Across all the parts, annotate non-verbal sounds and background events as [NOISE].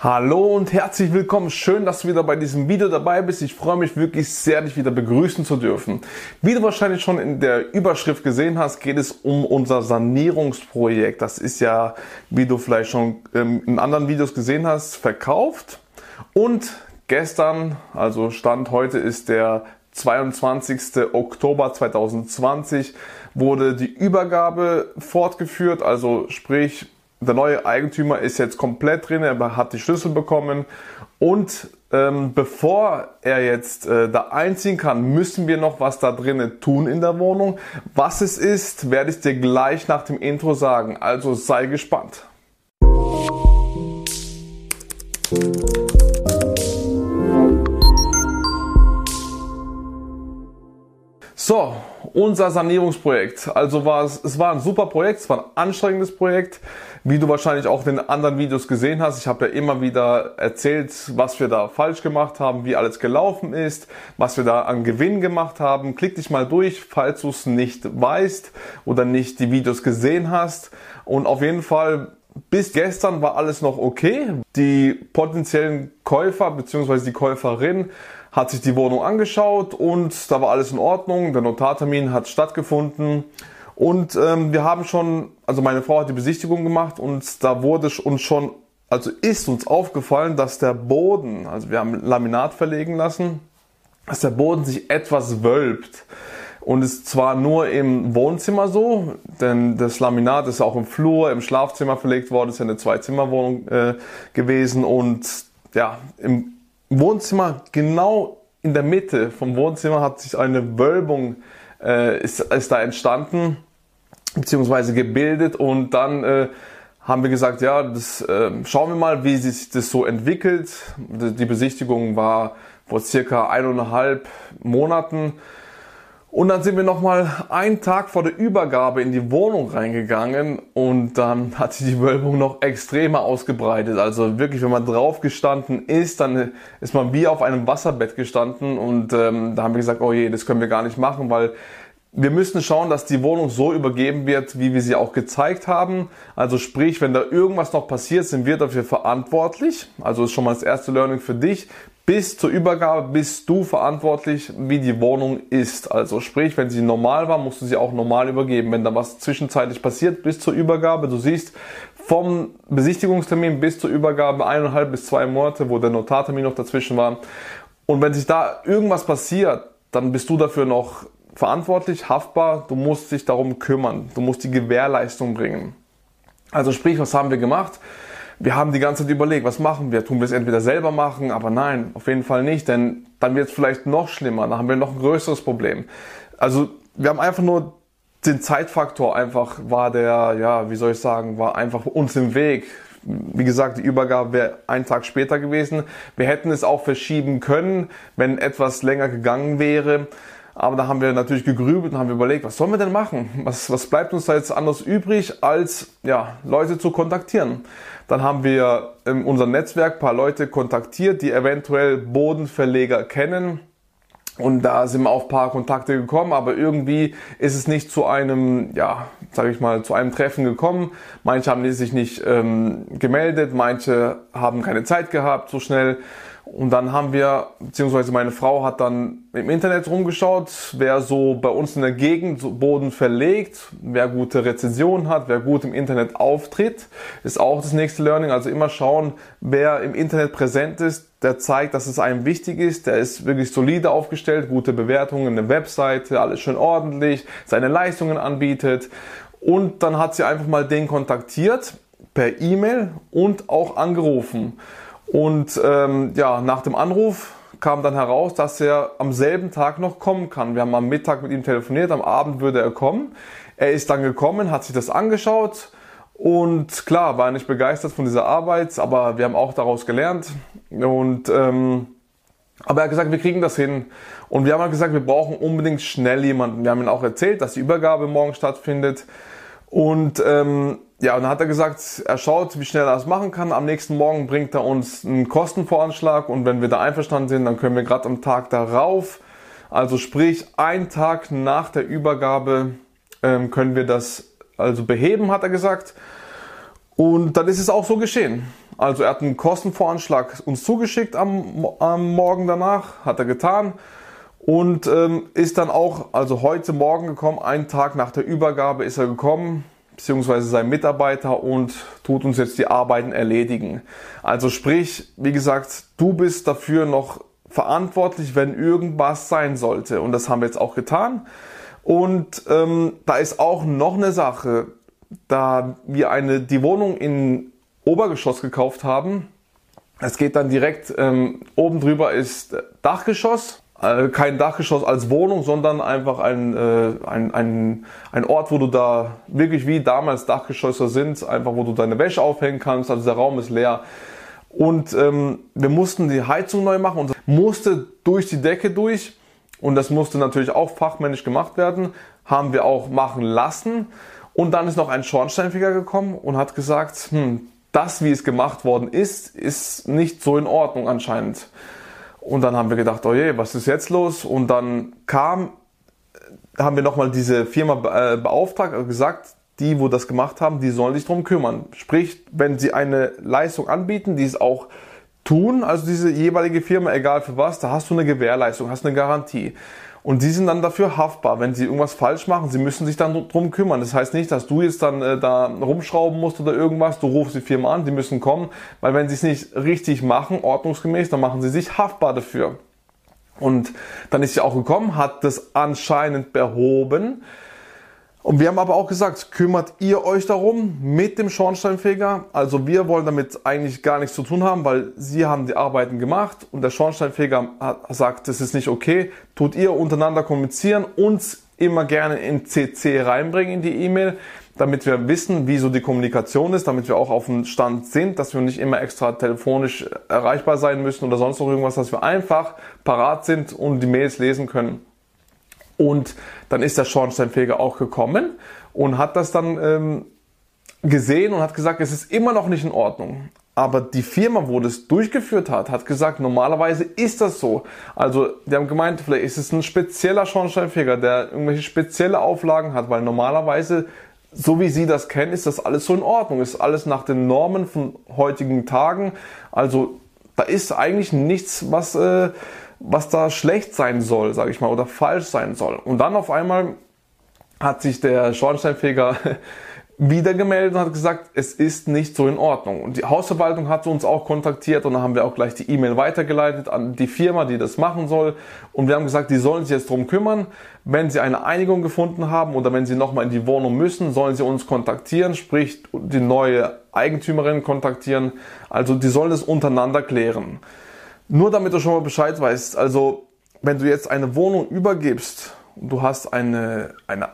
Hallo und herzlich willkommen. Schön, dass du wieder bei diesem Video dabei bist. Ich freue mich wirklich sehr, dich wieder begrüßen zu dürfen. Wie du wahrscheinlich schon in der Überschrift gesehen hast, geht es um unser Sanierungsprojekt. Das ist ja, wie du vielleicht schon ähm, in anderen Videos gesehen hast, verkauft. Und gestern, also Stand heute ist der 22. Oktober 2020, wurde die Übergabe fortgeführt. Also sprich, der neue Eigentümer ist jetzt komplett drin, er hat die Schlüssel bekommen und ähm, bevor er jetzt äh, da einziehen kann, müssen wir noch was da drinnen tun in der Wohnung. Was es ist, werde ich dir gleich nach dem Intro sagen. Also sei gespannt. So, unser Sanierungsprojekt. Also war es, es war ein super Projekt, es war ein anstrengendes Projekt, wie du wahrscheinlich auch in den anderen Videos gesehen hast. Ich habe ja immer wieder erzählt, was wir da falsch gemacht haben, wie alles gelaufen ist, was wir da an Gewinn gemacht haben. Klick dich mal durch, falls du es nicht weißt oder nicht die Videos gesehen hast. Und auf jeden Fall bis gestern war alles noch okay. Die potenziellen Käufer bzw. die Käuferin hat sich die Wohnung angeschaut und da war alles in Ordnung. Der Notartermin hat stattgefunden. Und ähm, wir haben schon, also meine Frau hat die Besichtigung gemacht und da wurde uns schon, also ist uns aufgefallen, dass der Boden, also wir haben Laminat verlegen lassen, dass der Boden sich etwas wölbt. Und ist zwar nur im Wohnzimmer so, denn das Laminat ist auch im Flur, im Schlafzimmer verlegt worden, ist ja eine Zwei-Zimmer-Wohnung äh, gewesen. Und ja, im Wohnzimmer, genau in der Mitte vom Wohnzimmer hat sich eine Wölbung äh, ist, ist da entstanden beziehungsweise gebildet und dann äh, haben wir gesagt, ja, das äh, schauen wir mal, wie sich das so entwickelt. Die Besichtigung war vor circa eineinhalb Monaten und dann sind wir nochmal einen Tag vor der Übergabe in die Wohnung reingegangen und dann hat sich die Wölbung noch extremer ausgebreitet. Also wirklich, wenn man drauf gestanden ist, dann ist man wie auf einem Wasserbett gestanden und ähm, da haben wir gesagt, oh je, das können wir gar nicht machen, weil wir müssen schauen, dass die Wohnung so übergeben wird, wie wir sie auch gezeigt haben. Also sprich, wenn da irgendwas noch passiert, sind wir dafür verantwortlich. Also ist schon mal das erste Learning für dich bis zur Übergabe bist du verantwortlich, wie die Wohnung ist. Also sprich, wenn sie normal war, musst du sie auch normal übergeben. Wenn da was zwischenzeitlich passiert bis zur Übergabe, du siehst vom Besichtigungstermin bis zur Übergabe eineinhalb bis zwei Monate, wo der Notartermin noch dazwischen war. Und wenn sich da irgendwas passiert, dann bist du dafür noch verantwortlich, haftbar. Du musst dich darum kümmern. Du musst die Gewährleistung bringen. Also sprich, was haben wir gemacht? Wir haben die ganze Zeit überlegt, was machen wir? Tun wir es entweder selber machen, aber nein, auf jeden Fall nicht, denn dann wird es vielleicht noch schlimmer, dann haben wir noch ein größeres Problem. Also wir haben einfach nur den Zeitfaktor einfach war der, ja, wie soll ich sagen, war einfach uns im Weg. Wie gesagt, die Übergabe wäre einen Tag später gewesen. Wir hätten es auch verschieben können, wenn etwas länger gegangen wäre. Aber da haben wir natürlich gegrübelt und haben überlegt, was sollen wir denn machen? Was, was bleibt uns da jetzt anders übrig, als ja, Leute zu kontaktieren? Dann haben wir in unserem Netzwerk paar Leute kontaktiert, die eventuell Bodenverleger kennen. Und da sind wir auf paar Kontakte gekommen, aber irgendwie ist es nicht zu einem, ja, sage ich mal, zu einem Treffen gekommen. Manche haben sich nicht ähm, gemeldet, manche haben keine Zeit gehabt so schnell. Und dann haben wir, beziehungsweise meine Frau hat dann im Internet rumgeschaut, wer so bei uns in der Gegend Boden verlegt, wer gute Rezensionen hat, wer gut im Internet auftritt, ist auch das nächste Learning. Also immer schauen, wer im Internet präsent ist, der zeigt, dass es einem wichtig ist, der ist wirklich solide aufgestellt, gute Bewertungen, eine Webseite, alles schön ordentlich, seine Leistungen anbietet. Und dann hat sie einfach mal den kontaktiert per E-Mail und auch angerufen. Und ähm, ja, nach dem Anruf kam dann heraus, dass er am selben Tag noch kommen kann. Wir haben am Mittag mit ihm telefoniert, am Abend würde er kommen. Er ist dann gekommen, hat sich das angeschaut und klar, war nicht begeistert von dieser Arbeit, aber wir haben auch daraus gelernt. Und ähm, aber er hat gesagt, wir kriegen das hin. Und wir haben halt gesagt, wir brauchen unbedingt schnell jemanden. Wir haben ihm auch erzählt, dass die Übergabe morgen stattfindet. Und ähm, ja, und dann hat er gesagt, er schaut, wie schnell er das machen kann. Am nächsten Morgen bringt er uns einen Kostenvoranschlag und wenn wir da einverstanden sind, dann können wir gerade am Tag darauf, also sprich ein Tag nach der Übergabe, ähm, können wir das also beheben, hat er gesagt. Und dann ist es auch so geschehen. Also er hat einen Kostenvoranschlag uns zugeschickt am, am Morgen danach, hat er getan und ähm, ist dann auch, also heute Morgen gekommen, einen Tag nach der Übergabe ist er gekommen, beziehungsweise sein Mitarbeiter und tut uns jetzt die Arbeiten erledigen. Also sprich, wie gesagt, du bist dafür noch verantwortlich, wenn irgendwas sein sollte. Und das haben wir jetzt auch getan. Und ähm, da ist auch noch eine Sache, da wir eine, die Wohnung in Obergeschoss gekauft haben. Es geht dann direkt, ähm, oben drüber ist Dachgeschoss, kein Dachgeschoss als Wohnung, sondern einfach ein, äh, ein, ein, ein Ort, wo du da wirklich wie damals Dachgeschosse sind, einfach wo du deine Wäsche aufhängen kannst, also der Raum ist leer. Und ähm, wir mussten die Heizung neu machen und musste durch die Decke durch und das musste natürlich auch fachmännisch gemacht werden, haben wir auch machen lassen. Und dann ist noch ein Schornsteinfeger gekommen und hat gesagt, hm, das, wie es gemacht worden ist, ist nicht so in Ordnung anscheinend. Und dann haben wir gedacht, oh je, was ist jetzt los? Und dann kam, haben wir nochmal diese Firma äh, beauftragt, also gesagt, die, wo das gemacht haben, die sollen sich drum kümmern. Sprich, wenn sie eine Leistung anbieten, die es auch tun, also diese jeweilige Firma, egal für was, da hast du eine Gewährleistung, hast eine Garantie. Und die sind dann dafür haftbar. Wenn sie irgendwas falsch machen, sie müssen sich dann drum kümmern. Das heißt nicht, dass du jetzt dann äh, da rumschrauben musst oder irgendwas. Du rufst die Firma an, die müssen kommen. Weil wenn sie es nicht richtig machen, ordnungsgemäß, dann machen sie sich haftbar dafür. Und dann ist sie auch gekommen, hat das anscheinend behoben. Und wir haben aber auch gesagt, kümmert ihr euch darum mit dem Schornsteinfeger? Also wir wollen damit eigentlich gar nichts zu tun haben, weil sie haben die Arbeiten gemacht und der Schornsteinfeger sagt, das ist nicht okay. Tut ihr untereinander kommunizieren, uns immer gerne in CC reinbringen in die E-Mail, damit wir wissen, wie so die Kommunikation ist, damit wir auch auf dem Stand sind, dass wir nicht immer extra telefonisch erreichbar sein müssen oder sonst noch irgendwas, dass wir einfach parat sind und die Mails lesen können. Und dann ist der Schornsteinfeger auch gekommen und hat das dann ähm, gesehen und hat gesagt, es ist immer noch nicht in Ordnung. Aber die Firma, wo das durchgeführt hat, hat gesagt, normalerweise ist das so. Also, die haben gemeint, vielleicht ist es ein spezieller Schornsteinfeger, der irgendwelche spezielle Auflagen hat, weil normalerweise, so wie Sie das kennen, ist das alles so in Ordnung. Ist alles nach den Normen von heutigen Tagen. Also, da ist eigentlich nichts, was, äh, was da schlecht sein soll, sage ich mal, oder falsch sein soll. Und dann auf einmal hat sich der Schornsteinfeger [LAUGHS] wieder gemeldet und hat gesagt, es ist nicht so in Ordnung. Und die Hausverwaltung hat uns auch kontaktiert und dann haben wir auch gleich die E-Mail weitergeleitet an die Firma, die das machen soll. Und wir haben gesagt, die sollen sich jetzt drum kümmern. Wenn sie eine Einigung gefunden haben oder wenn sie nochmal in die Wohnung müssen, sollen sie uns kontaktieren, sprich die neue Eigentümerin kontaktieren. Also die sollen es untereinander klären. Nur damit du schon mal Bescheid weißt, also wenn du jetzt eine Wohnung übergibst und du hast eine, eine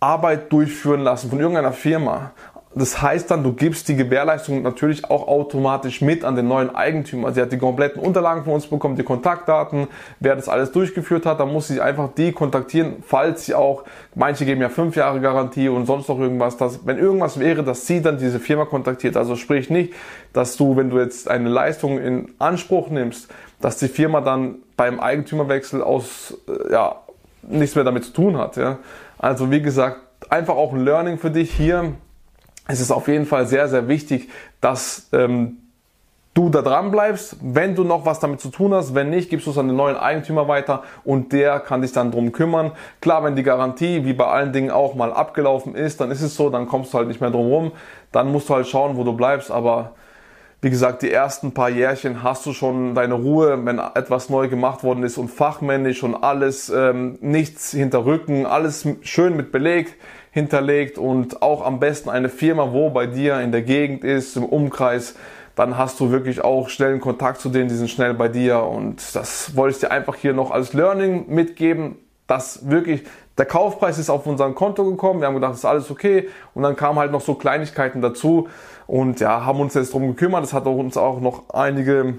Arbeit durchführen lassen von irgendeiner Firma, das heißt dann, du gibst die Gewährleistung natürlich auch automatisch mit an den neuen Eigentümer. Sie hat die kompletten Unterlagen von uns bekommen, die Kontaktdaten, wer das alles durchgeführt hat, dann muss sie einfach die kontaktieren, falls sie auch, manche geben ja fünf Jahre Garantie und sonst noch irgendwas, dass, wenn irgendwas wäre, dass sie dann diese Firma kontaktiert. Also sprich nicht, dass du, wenn du jetzt eine Leistung in Anspruch nimmst, dass die Firma dann beim Eigentümerwechsel aus, äh, ja, nichts mehr damit zu tun hat, ja. Also wie gesagt, einfach auch ein Learning für dich hier es ist auf jeden Fall sehr, sehr wichtig, dass ähm, du da dran bleibst, wenn du noch was damit zu tun hast. Wenn nicht, gibst du es an den neuen Eigentümer weiter und der kann dich dann drum kümmern. Klar, wenn die Garantie, wie bei allen Dingen auch mal abgelaufen ist, dann ist es so, dann kommst du halt nicht mehr drum rum. Dann musst du halt schauen, wo du bleibst, aber wie gesagt, die ersten paar Jährchen hast du schon deine Ruhe, wenn etwas neu gemacht worden ist und fachmännisch und alles, ähm, nichts hinter Rücken, alles schön mit belegt hinterlegt und auch am besten eine Firma, wo bei dir in der Gegend ist, im Umkreis, dann hast du wirklich auch schnellen Kontakt zu denen, die sind schnell bei dir und das wollte ich dir einfach hier noch als Learning mitgeben, dass wirklich der Kaufpreis ist auf unser Konto gekommen, wir haben gedacht, das ist alles okay und dann kamen halt noch so Kleinigkeiten dazu und ja, haben uns jetzt drum gekümmert, das hat uns auch noch einige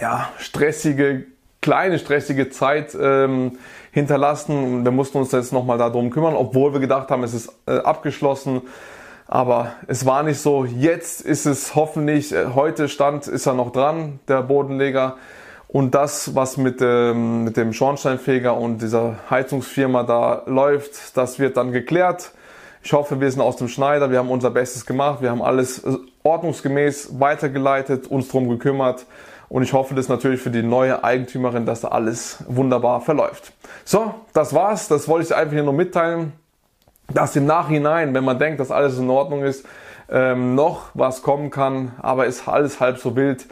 ja, stressige kleine stressige Zeit ähm, hinterlassen. Wir mussten uns jetzt nochmal darum kümmern, obwohl wir gedacht haben, es ist äh, abgeschlossen. Aber es war nicht so. Jetzt ist es hoffentlich, äh, heute Stand ist er noch dran, der Bodenleger. Und das, was mit dem, mit dem Schornsteinfeger und dieser Heizungsfirma da läuft, das wird dann geklärt. Ich hoffe, wir sind aus dem Schneider. Wir haben unser Bestes gemacht. Wir haben alles ordnungsgemäß weitergeleitet, uns drum gekümmert. Und ich hoffe das natürlich für die neue Eigentümerin, dass da alles wunderbar verläuft. So, das war's. Das wollte ich einfach hier nur mitteilen, dass im Nachhinein, wenn man denkt, dass alles in Ordnung ist, ähm, noch was kommen kann. Aber ist alles halb so wild.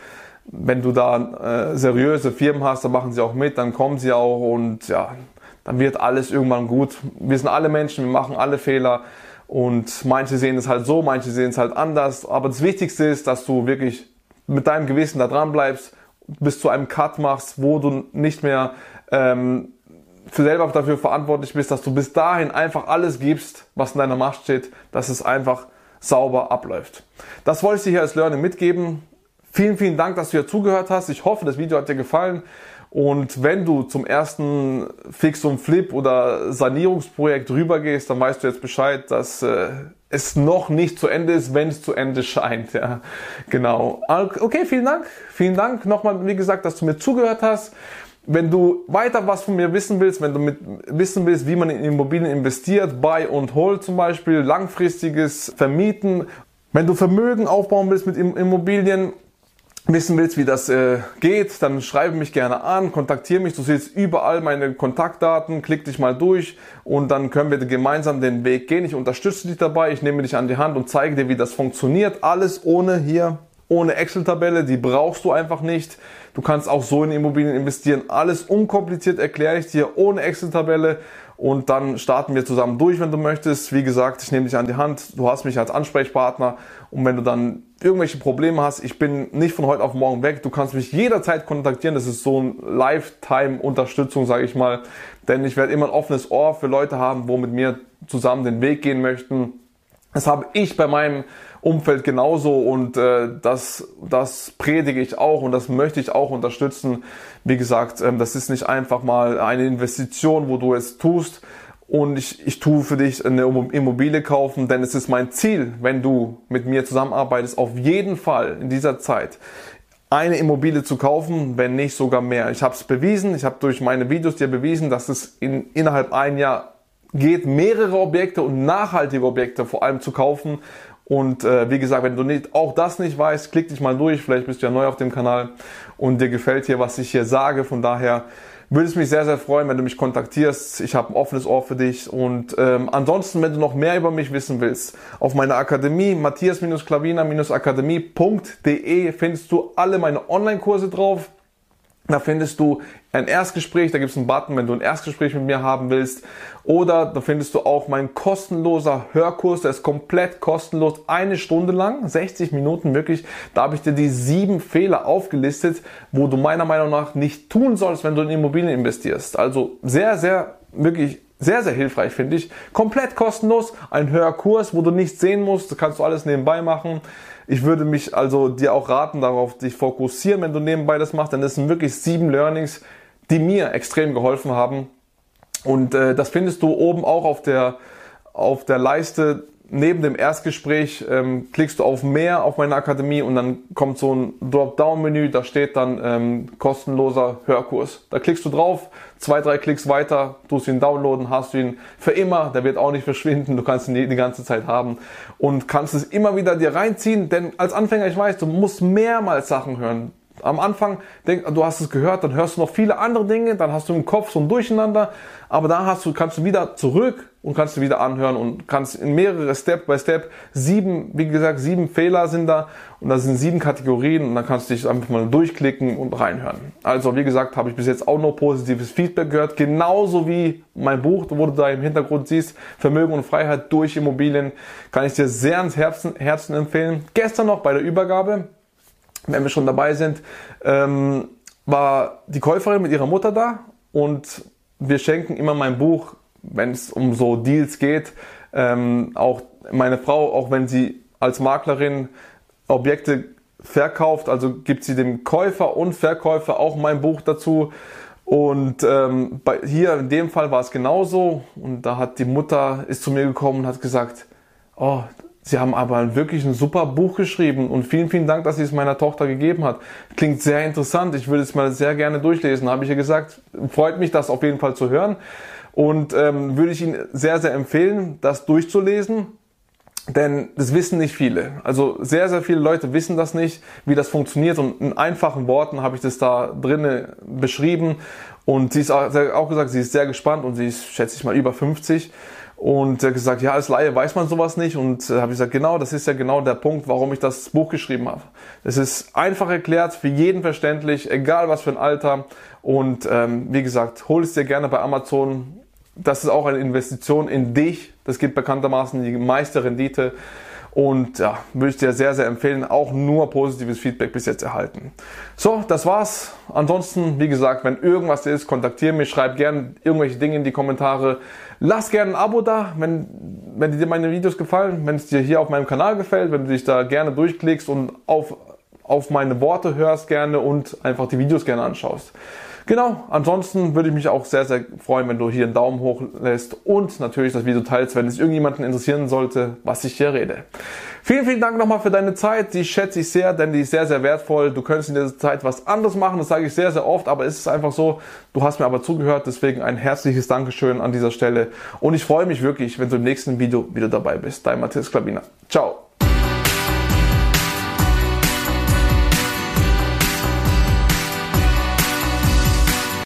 Wenn du da äh, seriöse Firmen hast, dann machen sie auch mit, dann kommen sie auch und ja, dann wird alles irgendwann gut. Wir sind alle Menschen, wir machen alle Fehler. Und manche sehen es halt so, manche sehen es halt anders. Aber das Wichtigste ist, dass du wirklich mit deinem Gewissen da dran bleibst, bis zu einem Cut machst, wo du nicht mehr ähm, für selber dafür verantwortlich bist, dass du bis dahin einfach alles gibst, was in deiner Macht steht, dass es einfach sauber abläuft. Das wollte ich dir hier als Learning mitgeben. Vielen, vielen Dank, dass du hier zugehört hast. Ich hoffe, das Video hat dir gefallen. Und wenn du zum ersten Fix und Flip oder Sanierungsprojekt rübergehst, dann weißt du jetzt Bescheid, dass äh, es noch nicht zu Ende ist, wenn es zu Ende scheint. Ja, genau. Okay, vielen Dank. Vielen Dank nochmal, wie gesagt, dass du mir zugehört hast. Wenn du weiter was von mir wissen willst, wenn du mit, wissen willst, wie man in Immobilien investiert, Buy und Hold zum Beispiel, langfristiges Vermieten, wenn du Vermögen aufbauen willst mit Immobilien, wissen willst, wie das äh, geht, dann schreibe mich gerne an, kontaktiere mich. Du siehst überall meine Kontaktdaten, klick dich mal durch und dann können wir gemeinsam den Weg gehen. Ich unterstütze dich dabei, ich nehme dich an die Hand und zeige dir, wie das funktioniert. Alles ohne hier, ohne Excel-Tabelle, die brauchst du einfach nicht. Du kannst auch so in Immobilien investieren. Alles unkompliziert erkläre ich dir ohne Excel-Tabelle und dann starten wir zusammen durch, wenn du möchtest. Wie gesagt, ich nehme dich an die Hand, du hast mich als Ansprechpartner. Und wenn du dann irgendwelche Probleme hast, ich bin nicht von heute auf morgen weg, du kannst mich jederzeit kontaktieren, das ist so ein Lifetime-Unterstützung, sage ich mal, denn ich werde immer ein offenes Ohr für Leute haben, wo mit mir zusammen den Weg gehen möchten. Das habe ich bei meinem Umfeld genauso und äh, das, das predige ich auch und das möchte ich auch unterstützen. Wie gesagt, ähm, das ist nicht einfach mal eine Investition, wo du es tust und ich, ich tue für dich eine Immobilie kaufen, denn es ist mein Ziel, wenn du mit mir zusammenarbeitest, auf jeden Fall in dieser Zeit eine Immobilie zu kaufen, wenn nicht sogar mehr. Ich habe es bewiesen, ich habe durch meine Videos dir bewiesen, dass es in, innerhalb ein Jahr geht, mehrere Objekte und nachhaltige Objekte vor allem zu kaufen und äh, wie gesagt, wenn du nicht, auch das nicht weißt, klick dich mal durch. Vielleicht bist du ja neu auf dem Kanal und dir gefällt hier, was ich hier sage. Von daher würde es mich sehr, sehr freuen, wenn du mich kontaktierst. Ich habe ein offenes Ohr für dich. Und ähm, ansonsten, wenn du noch mehr über mich wissen willst, auf meiner Akademie, matthias-klavina-akademie.de findest du alle meine Online-Kurse drauf. Da findest du ein Erstgespräch, da gibt es einen Button, wenn du ein Erstgespräch mit mir haben willst. Oder da findest du auch mein kostenloser Hörkurs, der ist komplett kostenlos, eine Stunde lang, 60 Minuten wirklich. Da habe ich dir die sieben Fehler aufgelistet, wo du meiner Meinung nach nicht tun sollst, wenn du in Immobilien investierst. Also sehr, sehr, wirklich sehr, sehr hilfreich, finde ich. Komplett kostenlos, ein Hörkurs, wo du nichts sehen musst, kannst du alles nebenbei machen. Ich würde mich also dir auch raten, darauf dich fokussieren, wenn du nebenbei das machst, denn es sind wirklich sieben Learnings, die mir extrem geholfen haben. Und äh, das findest du oben auch auf der, auf der Leiste neben dem Erstgespräch ähm, klickst du auf mehr auf meine Akademie und dann kommt so ein Dropdown-Menü, da steht dann ähm, kostenloser Hörkurs. Da klickst du drauf, zwei, drei Klicks weiter, tust ihn downloaden, hast du ihn für immer, der wird auch nicht [LAUGHS] verschwinden, du kannst ihn die, die ganze Zeit haben und kannst es immer wieder dir reinziehen, denn als Anfänger, ich weiß, du musst mehrmals Sachen hören. Am Anfang, denk, du hast es gehört, dann hörst du noch viele andere Dinge, dann hast du im Kopf so ein Durcheinander, aber da hast du, kannst du wieder zurück und kannst du wieder anhören und kannst in mehrere Step by Step sieben, wie gesagt, sieben Fehler sind da und da sind sieben Kategorien und dann kannst du dich einfach mal durchklicken und reinhören. Also wie gesagt, habe ich bis jetzt auch noch positives Feedback gehört, genauso wie mein Buch, wo du da im Hintergrund siehst, Vermögen und Freiheit durch Immobilien, kann ich dir sehr ans Herzen, Herzen empfehlen. Gestern noch bei der Übergabe wenn wir schon dabei sind, ähm, war die Käuferin mit ihrer Mutter da und wir schenken immer mein Buch, wenn es um so Deals geht. Ähm, auch meine Frau, auch wenn sie als Maklerin Objekte verkauft, also gibt sie dem Käufer und Verkäufer auch mein Buch dazu. Und ähm, bei, hier in dem Fall war es genauso. Und da hat die Mutter ist zu mir gekommen und hat gesagt, oh, Sie haben aber wirklich ein super Buch geschrieben und vielen, vielen Dank, dass Sie es meiner Tochter gegeben hat. Klingt sehr interessant. Ich würde es mal sehr gerne durchlesen. Habe ich ihr gesagt. Freut mich, das auf jeden Fall zu hören und ähm, würde ich Ihnen sehr, sehr empfehlen, das durchzulesen. Denn das wissen nicht viele. Also sehr, sehr viele Leute wissen das nicht, wie das funktioniert. Und in einfachen Worten habe ich das da drinnen beschrieben. Und sie ist auch gesagt, sie ist sehr gespannt und sie ist, schätze ich mal, über 50. Und er hat gesagt, ja, als Laie weiß man sowas nicht. Und äh, habe ich gesagt, genau, das ist ja genau der Punkt, warum ich das Buch geschrieben habe. Es ist einfach erklärt, für jeden verständlich, egal was für ein Alter. Und ähm, wie gesagt, hol es dir gerne bei Amazon. Das ist auch eine Investition in dich. Das gibt bekanntermaßen die meiste Rendite. Und ja, würde ich dir sehr, sehr empfehlen. Auch nur positives Feedback bis jetzt erhalten. So, das war's. Ansonsten, wie gesagt, wenn irgendwas ist, kontaktiere mich, schreib gerne irgendwelche Dinge in die Kommentare. Lass gerne ein Abo da, wenn, wenn dir meine Videos gefallen, wenn es dir hier auf meinem Kanal gefällt, wenn du dich da gerne durchklickst und auf, auf meine Worte hörst gerne und einfach die Videos gerne anschaust. Genau, ansonsten würde ich mich auch sehr, sehr freuen, wenn du hier einen Daumen hoch lässt und natürlich das Video teilst, wenn es irgendjemanden interessieren sollte, was ich hier rede. Vielen, vielen Dank nochmal für deine Zeit. Die schätze ich sehr, denn die ist sehr, sehr wertvoll. Du könntest in dieser Zeit was anderes machen, das sage ich sehr, sehr oft, aber es ist einfach so, du hast mir aber zugehört, deswegen ein herzliches Dankeschön an dieser Stelle und ich freue mich wirklich, wenn du im nächsten Video wieder dabei bist. Dein Matthias Klavina. Ciao.